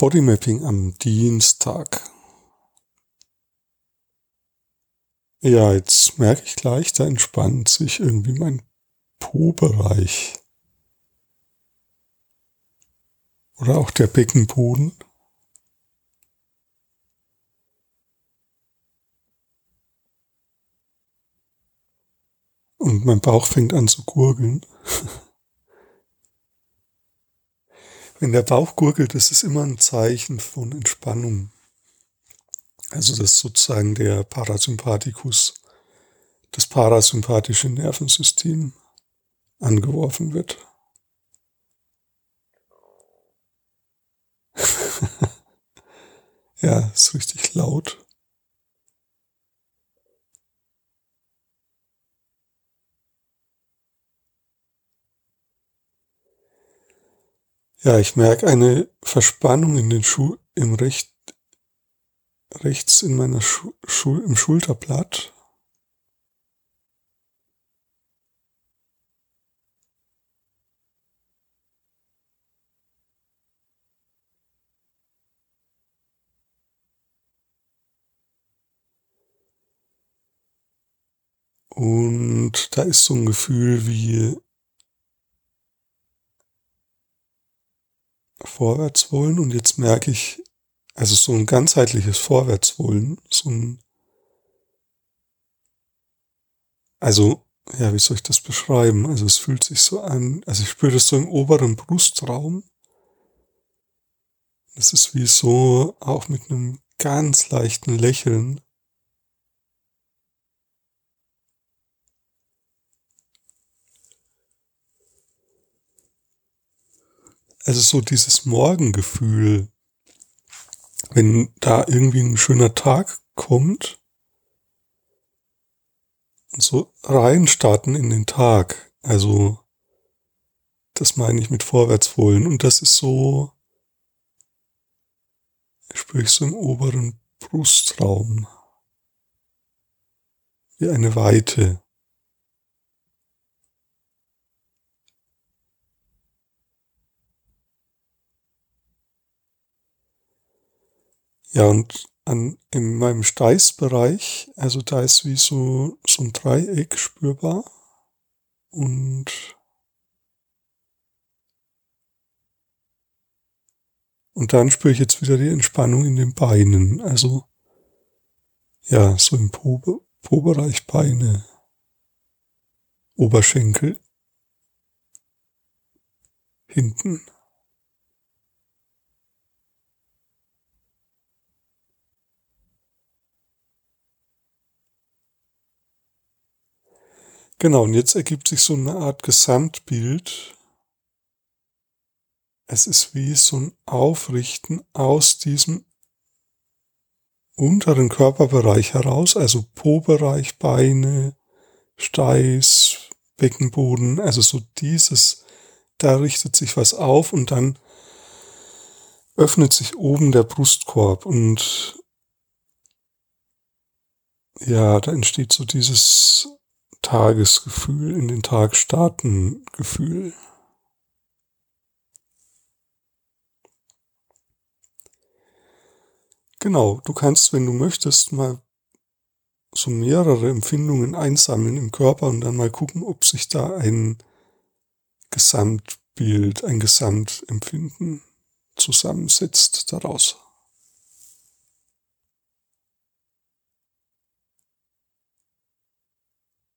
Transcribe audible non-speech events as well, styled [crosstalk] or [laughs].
Bodymapping am Dienstag. Ja, jetzt merke ich gleich, da entspannt sich irgendwie mein Po-Bereich. Oder auch der Beckenboden. Und mein Bauch fängt an zu gurgeln. Wenn der Bauch gurgelt, das ist immer ein Zeichen von Entspannung. Also das ist sozusagen der Parasympathikus, das parasympathische Nervensystem angeworfen wird. [laughs] ja, ist richtig laut. Ja, ich merke eine Verspannung in den Schuh, im Recht, rechts in meiner Schu Schu im Schulterblatt. Und da ist so ein Gefühl wie Vorwärtswollen und jetzt merke ich, also so ein ganzheitliches Vorwärtswollen, so ein, also, ja, wie soll ich das beschreiben? Also es fühlt sich so an, also ich spüre das so im oberen Brustraum. Es ist wie so, auch mit einem ganz leichten Lächeln. Also so dieses Morgengefühl, wenn da irgendwie ein schöner Tag kommt und so reinstarten in den Tag. Also, das meine ich mit Vorwärtswollen. Und das ist so, spüre ich so im oberen Brustraum. Wie eine Weite. Ja, und an, in meinem Steißbereich, also da ist wie so, so ein Dreieck spürbar. Und Und dann spüre ich jetzt wieder die Entspannung in den Beinen. Also, ja, so im Po-Bereich Beine, Oberschenkel, hinten. Genau, und jetzt ergibt sich so eine Art Gesamtbild. Es ist wie so ein Aufrichten aus diesem unteren Körperbereich heraus, also Po-Bereich, Beine, Steiß, Beckenboden, also so dieses, da richtet sich was auf und dann öffnet sich oben der Brustkorb und ja, da entsteht so dieses Tagesgefühl, in den Tag starten Gefühl. Genau, du kannst, wenn du möchtest, mal so mehrere Empfindungen einsammeln im Körper und dann mal gucken, ob sich da ein Gesamtbild, ein Gesamtempfinden zusammensetzt daraus.